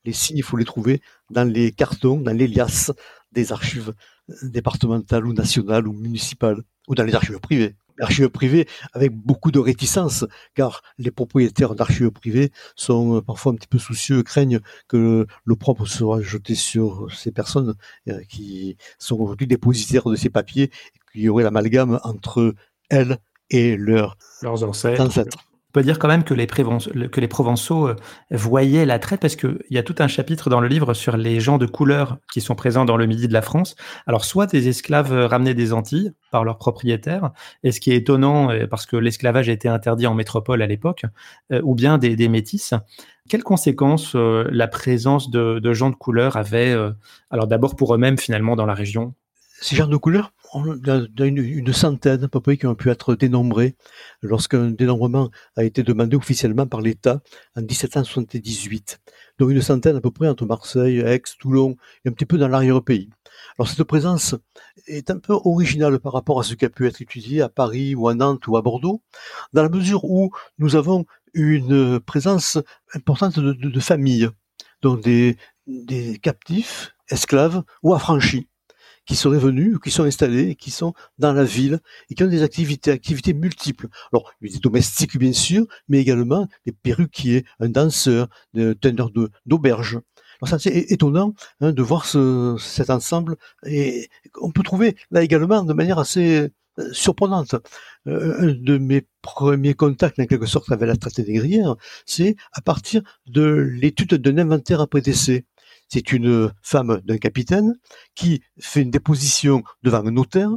les signes, il faut les trouver dans les cartons, dans les liasses des archives départementales ou nationales ou municipales, ou dans les archives privées. Archives privées avec beaucoup de réticence, car les propriétaires d'archives privées sont euh, parfois un petit peu soucieux, craignent que le propre soit jeté sur ces personnes euh, qui sont aujourd'hui dépositaires de ces papiers, et qu'il y aurait l'amalgame entre elles et leurs, leurs ancêtres. On peut dire quand même que les, que les Provençaux euh, voyaient la traite parce qu'il y a tout un chapitre dans le livre sur les gens de couleur qui sont présents dans le midi de la France. Alors, soit des esclaves euh, ramenés des Antilles par leurs propriétaires, et ce qui est étonnant euh, parce que l'esclavage été interdit en métropole à l'époque, ou bien des, des métis. Quelles conséquences la présence de, de, gens de couleur avait, alors d'abord pour eux-mêmes finalement dans la région? Ces gens de couleur on a une, centaine à peu près qui ont pu être dénombrés lorsqu'un dénombrement a été demandé officiellement par l'État en 1778. Donc une centaine à peu près entre Marseille, Aix, Toulon et un petit peu dans l'arrière-pays. Alors cette présence est un peu originale par rapport à ce qui a pu être étudié à Paris ou à Nantes ou à Bordeaux, dans la mesure où nous avons une présence importante de, familles, donc des captifs, esclaves ou affranchis qui seraient venus, qui sont installés, qui sont dans la ville et qui ont des activités, activités multiples. Alors, des domestiques bien sûr, mais également des perruquiers, un danseur, des teneurs d'auberge. Alors c'est étonnant hein, de voir ce, cet ensemble et on peut trouver là également de manière assez euh, surprenante. Euh, un de mes premiers contacts, en quelque sorte, avec la traite négrière, c'est à partir de l'étude d'un inventaire après décès. C'est une femme d'un capitaine qui fait une déposition devant un notaire.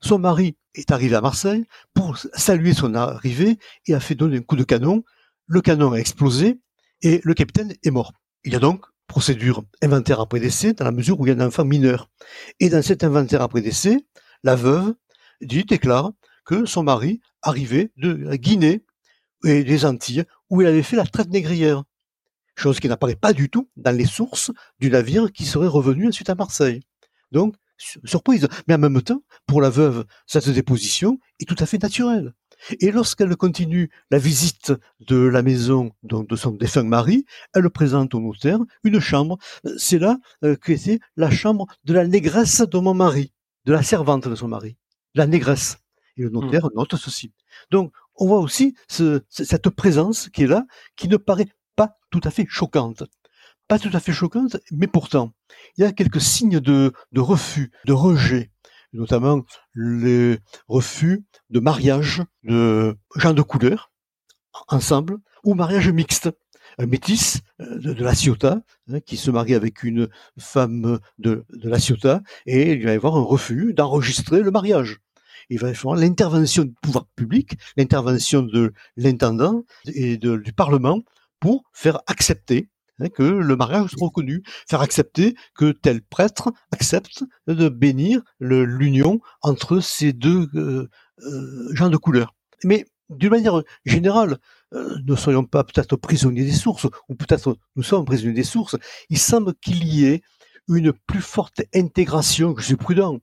Son mari est arrivé à Marseille pour saluer son arrivée et a fait donner un coup de canon. Le canon a explosé et le capitaine est mort. Il y a donc procédure inventaire après décès dans la mesure où il y a un enfant mineur. Et dans cet inventaire après décès, la veuve dit, déclare que son mari arrivait de la Guinée et des Antilles où il avait fait la traite négrière chose qui n'apparaît pas du tout dans les sources du navire qui serait revenu ensuite à Marseille. Donc, surprise. Mais en même temps, pour la veuve, cette déposition est tout à fait naturelle. Et lorsqu'elle continue la visite de la maison de son défunt mari, elle présente au notaire une chambre. C'est là euh, c'est la chambre de la négresse de mon mari, de la servante de son mari, la négresse. Et le notaire mmh. note ceci. Donc, on voit aussi cette présence qui est là, qui ne paraît pas tout à fait choquante. Pas tout à fait choquante, mais pourtant, il y a quelques signes de, refus, de rejet, notamment les refus de mariage de gens de couleur ensemble ou mariage mixte. Un métis euh, de, la Ciotat hein, qui se marie avec une femme de, de la Ciotat et il va y avoir un refus d'enregistrer le mariage il va y avoir l'intervention du pouvoir public, l'intervention de l'intendant et du Parlement pour faire accepter hein, que le mariage soit reconnu, faire accepter que tel prêtre accepte de bénir l'union entre ces deux euh, euh, gens de couleur. Mais d'une manière générale, euh, ne soyons pas peut-être prisonniers des sources, ou peut-être nous sommes prisonniers des sources, il semble qu'il y ait une plus forte intégration, je suis prudent,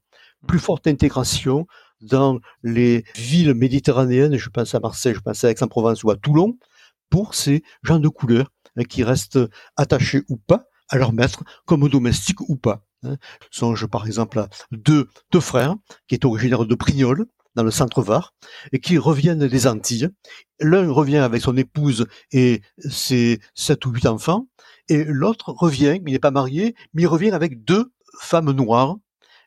plus forte intégration dans les villes méditerranéennes, je pense à Marseille, je pense à Aix-en-Provence ou à Toulon, pour ces gens de couleur hein, qui restent attachés ou pas à leur maître, comme domestiques ou pas. Hein. Songe par exemple à deux, deux frères qui est originaire de Prignol, dans le centre Var, et qui reviennent des Antilles. L'un revient avec son épouse et ses sept ou huit enfants, et l'autre revient, il n'est pas marié, mais il revient avec deux femmes noires,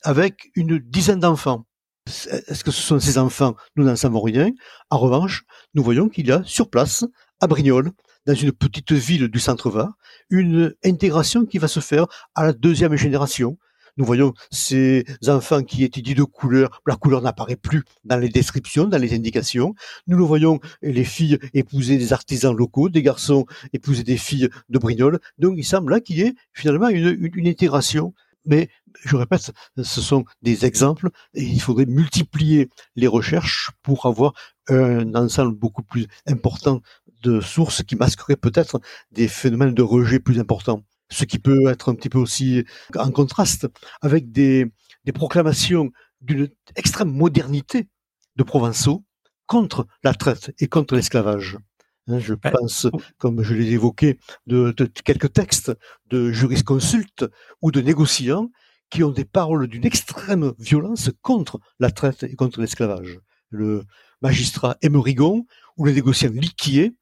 avec une dizaine d'enfants. Est-ce que ce sont ces enfants? Nous n'en savons rien. En revanche, nous voyons qu'il y a sur place à Brignoles, dans une petite ville du centre-Var, une intégration qui va se faire à la deuxième génération. Nous voyons ces enfants qui étaient dits de couleur, la couleur n'apparaît plus dans les descriptions, dans les indications. Nous le voyons, les filles épouser des artisans locaux, des garçons épouser des filles de Brignoles. Donc il semble là qu'il y ait finalement une, une intégration mais je répète, ce sont des exemples et il faudrait multiplier les recherches pour avoir un ensemble beaucoup plus important de sources qui masqueraient peut-être des phénomènes de rejet plus importants. Ce qui peut être un petit peu aussi en contraste avec des, des proclamations d'une extrême modernité de Provençaux contre la traite et contre l'esclavage. Hein, je pense, comme je l'ai évoqué, de, de, quelques textes de jurisconsultes ou de négociants qui ont des paroles d'une extrême violence contre la traite et contre l'esclavage. Le magistrat Emerigon ou les négociants liquiers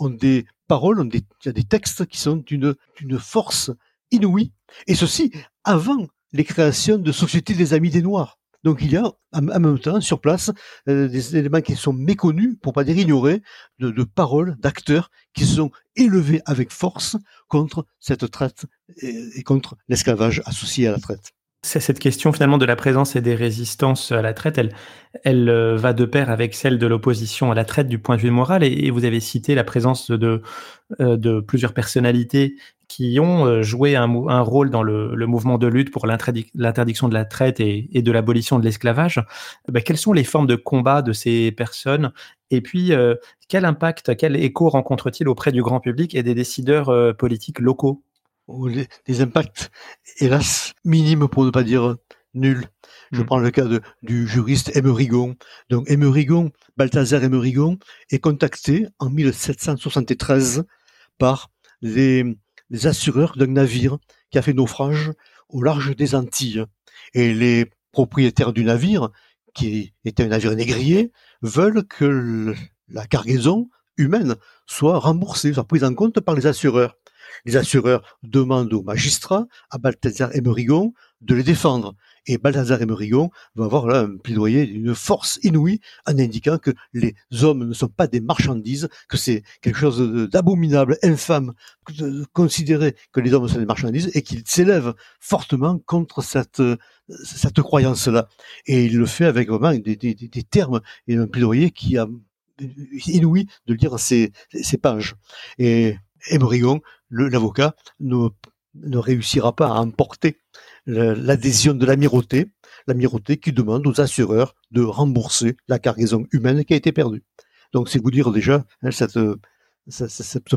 ont des paroles, ont des, a des textes qui sont d'une, force inouïe, et ceci avant les créations de sociétés des Amis des Noirs. Donc il y a en même temps sur place euh, des éléments qui sont méconnus, pour pas dire ignorés, de, paroles d'acteurs qui sont élevés avec force contre cette traite et contre l'esclavage associé à la traite. Cette question finalement de la présence et des résistances à la traite, elle, elle euh, va de pair avec celle de l'opposition à la traite du point de vue moral. Et, vous avez cité la présence de, euh, de plusieurs personnalités qui ont euh, joué un, un rôle dans le, le, mouvement de lutte pour l'interdiction de la traite et, de l'abolition de l'esclavage. Ben, quelles sont les formes de combat de ces personnes? Et puis, quel impact, quel écho rencontre-t-il auprès du grand public et des décideurs politiques locaux? Des impacts, hélas, minimes pour ne pas dire nul. Je hmm. prends le cas de, du juriste Emerigon. Donc Emerigon, Balthazar Emerigon, est contacté en 1773 par les, les assureurs d'un navire qui a fait naufrage au large des Antilles. Et les propriétaires du navire, qui était un navire négrier, veulent que la cargaison humaine soit remboursée, soit prise en compte par les assureurs. Les assureurs demandent au magistrat, à Balthazar Emerigon, de les défendre. Et Balthazar Emerigon va avoir là un plaidoyer d'une force inouïe en indiquant que les hommes ne sont pas des marchandises, que c'est quelque chose d'abominable, infâme, de considérer que les hommes sont des marchandises et qu'il s'élève fortement contre cette, cette croyance-là. Et il le fait avec vraiment des, des, termes et un plaidoyer qui a inouï de lire ces, pages. Et l'avocat, ne, réussira pas à emporter l'adhésion de l'amirauté, l'amirauté qui demande aux assureurs de rembourser la cargaison humaine qui a été perdue. Donc c'est vous dire déjà hein, cette,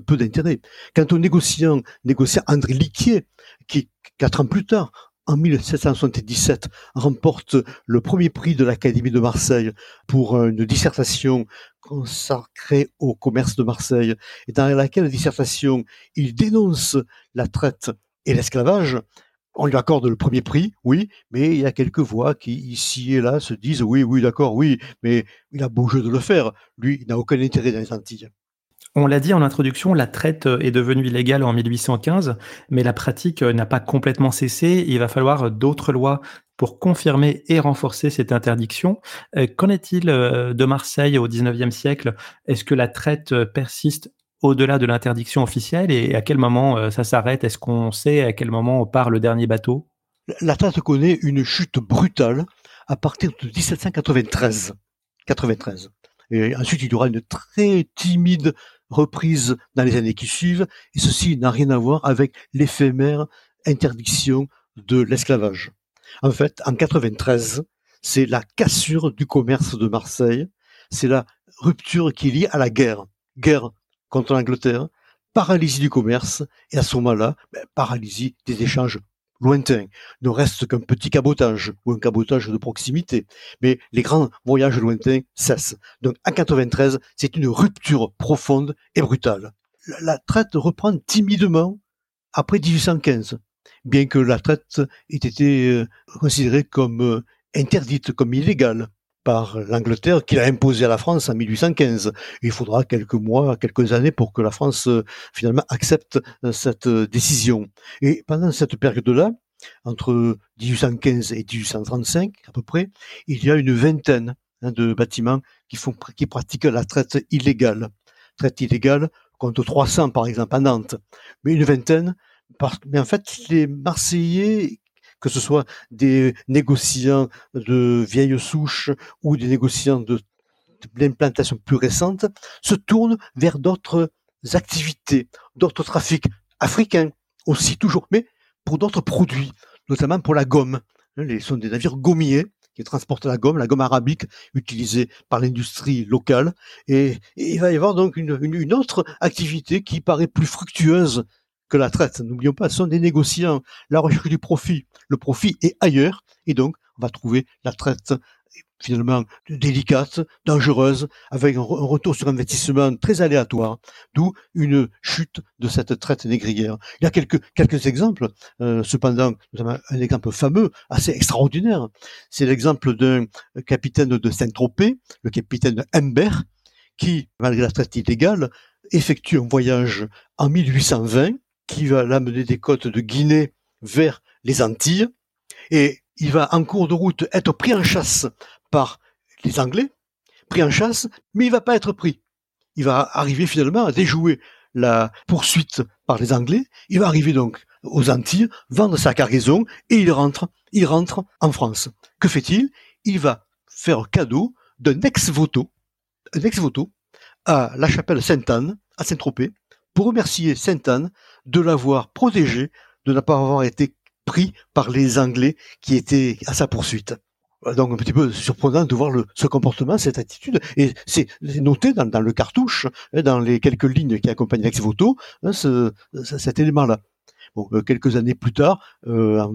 peu d'intérêt. Quant au négociant, négociant André Liquier, qui quatre ans plus tard, en 1777, remporte le premier prix de l'Académie de Marseille pour une dissertation consacrée au commerce de Marseille, et dans laquelle dissertation il dénonce la traite et l'esclavage, on lui accorde le premier prix, oui, mais il y a quelques voix qui, ici et là, se disent oui, oui, d'accord, oui, mais il a beau jeu de le faire. Lui, il n'a aucun intérêt dans les Antilles. On l'a dit en introduction, la traite est devenue illégale en 1815, mais la pratique n'a pas complètement cessé. Il va falloir d'autres lois pour confirmer et renforcer cette interdiction. Euh, qu'en est-il euh, de Marseille au XIXe siècle? Est-ce que la traite persiste au-delà de l'interdiction officielle et à quel moment euh, ça s'arrête? Est-ce qu'on sait à quel moment part le dernier bateau? La traite connaît une chute brutale à partir de 1793. 93. Et ensuite, il y aura une très timide reprise dans les années qui suivent, et ceci n'a rien à voir avec l'éphémère interdiction de l'esclavage. En fait, en 93, c'est la cassure du commerce de Marseille, c'est la rupture qui liée à la guerre. Guerre contre l'Angleterre, paralysie du commerce, et à ce moment-là, ben, paralysie des échanges lointains. Ne reste qu'un petit cabotage ou un cabotage de proximité. Mais les grands voyages lointains cessent. Donc en 93, c'est une rupture profonde et brutale. La, traite reprend timidement après 1815, bien que la traite ait été euh, considérée comme euh, interdite, comme illégale par l'Angleterre qui l'a imposé à la France en 1815. Il faudra quelques mois, quelques années pour que la France euh, finalement accepte euh, cette euh, décision. Et pendant cette période-là, entre 1815 et 1835 à peu près, il y a une vingtaine hein, de bâtiments qui, qui pratiquent la traite illégale. Traite illégale contre 300 par exemple à Nantes, mais une vingtaine. Mais en fait, les Marseillais que ce soit des négociants de vieilles souches ou des négociants de, l'implantation plus récente, se tournent vers d'autres activités, d'autres trafics africains aussi toujours, mais pour d'autres produits, notamment pour la gomme. Ce sont des navires gommiers qui transportent la gomme, la gomme arabique utilisée par l'industrie locale. Et, il va y avoir donc une, autre activité qui paraît plus fructueuse que la traite. N'oublions pas, ce sont des négociants. La recherche du profit, le profit est ailleurs, et donc on va trouver la traite finalement délicate, dangereuse, avec un, retour sur investissement très aléatoire, d'où une chute de cette traite négrière. Il y a quelques, quelques exemples, euh, cependant, un exemple fameux, assez extraordinaire, c'est l'exemple d'un capitaine de Saint-Tropez, le capitaine Humbert, qui, malgré la traite illégale, effectue un voyage en 1820 qui va l'amener des côtes de Guinée vers les Antilles, et il va en cours de route être pris en chasse par les Anglais, pris en chasse, mais il va pas être pris. Il va arriver finalement à déjouer la poursuite par les Anglais. Il va arriver donc aux Antilles, vendre sa cargaison et il rentre, il rentre en France. Que fait-il? Il va faire cadeau d'un ex-voto, un ex-voto à la chapelle Sainte-Anne, à Saint-Tropez, pour remercier Sainte-Anne de l'avoir protégé, de ne pas avoir été pris par les Anglais qui étaient à sa poursuite. Donc un petit peu surprenant de voir ce comportement, cette attitude, et c'est noté dans, le cartouche, hein, dans les quelques lignes qui accompagnent l'ex voto, hein, cet élément-là. Bon, quelques années plus tard, vers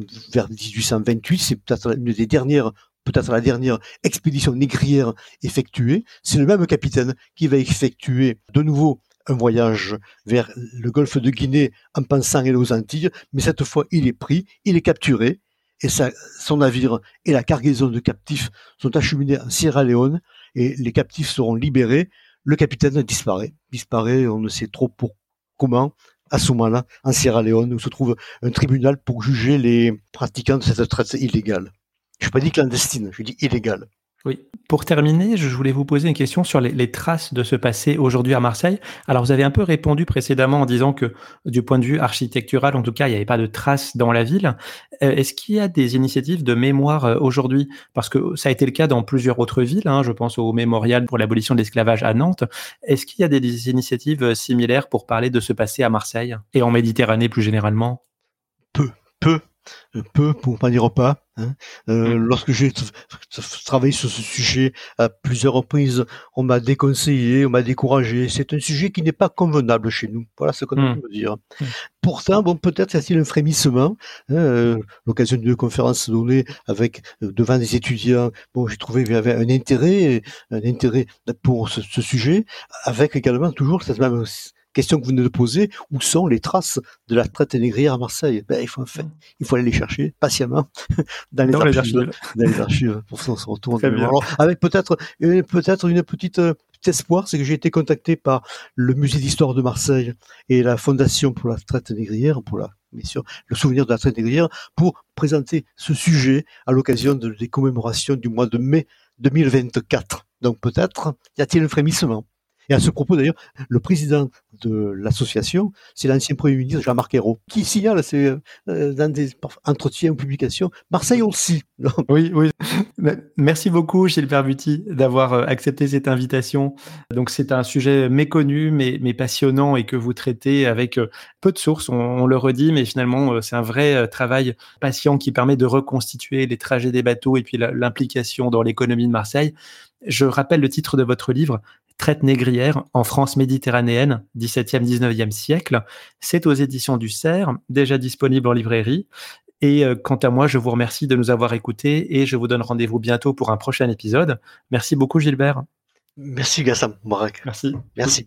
1828, c'est peut-être une des dernières peut-être la dernière expédition négrière effectuée, c'est le même capitaine qui va effectuer de nouveau un voyage vers le golfe de Guinée en pensant aller aux Antilles, mais cette fois il est pris, il est capturé, et son navire et la cargaison de captifs sont acheminés en Sierra Leone, et les captifs seront libérés. Le capitaine disparaît, disparaît, on ne sait trop pour comment, à ce moment-là, en Sierra Leone, où se trouve un tribunal pour juger les pratiquants de cette traite illégale. Je n'ai pas clandestine, je dis illégale. Pour terminer, je voulais vous poser une question sur les, traces de ce passé aujourd'hui à Marseille. Alors, vous avez un peu répondu précédemment en disant que du point de vue architectural, en tout cas, il n'y avait pas de traces dans la ville. Euh, est-ce qu'il y a des initiatives de mémoire euh, aujourd'hui? Parce que ça a été le cas dans plusieurs autres villes. Hein, je pense au mémorial pour l'abolition de l'esclavage à Nantes. Est-ce qu'il y a des initiatives euh, similaires pour parler de ce passé à Marseille et en Méditerranée plus généralement? Peu, peu peu, pour pas dire pas. Hein. Euh, mm. lorsque j'ai travaillé sur ce sujet à plusieurs reprises, on m'a déconseillé, on m'a découragé. C'est un sujet qui n'est pas convenable chez nous. Voilà ce qu'on mm. peut dire. Mm. Pourtant, bon, peut-être y a-t-il un frémissement. Hein, euh, L'occasion d'une conférence donnée avec euh, devant des étudiants, bon, j'ai trouvé qu'il y avait un intérêt, un intérêt pour ce, ce sujet, avec également toujours cette même question que vous venez de poser, où sont les traces de la traite négrière à Marseille? Ben, il, faut, il faut aller les chercher patiemment dans les, archives, Dans les archives pour s'en retourner. avec peut-être peut-être une petite euh, petit espoir, c'est que j'ai été contacté par le musée d'histoire de Marseille et la fondation pour la traite négrière, pour la mission, le souvenir de la traite négrière, pour présenter ce sujet à l'occasion des commémorations du mois de mai 2024. Donc peut-être y a-t-il un frémissement? Et à ce propos, d'ailleurs, le président de l'association, c'est l'ancien Premier ministre Jean-Marc Ayrault, qui signale euh, dans des entretiens ou publications, Marseille aussi. oui, oui. Merci beaucoup, Gilbert Buty, d'avoir euh, accepté cette invitation. Donc, c'est un sujet méconnu, mais, passionnant et que vous traitez avec euh, peu de sources, on, le redit, mais finalement, c'est un vrai travail patient qui permet de reconstituer les trajets des bateaux et puis l'implication dans l'économie de Marseille. Je rappelle le titre de votre livre, Traite négrière en France méditerranéenne, 17e, 19e siècle. C'est aux éditions du Cerf, déjà disponible en librairie. Et euh, quant à moi, je vous remercie de nous avoir écoutés et je vous donne rendez-vous bientôt pour un prochain épisode. Merci beaucoup, Gilbert. Merci, Gassam. Merci. Merci.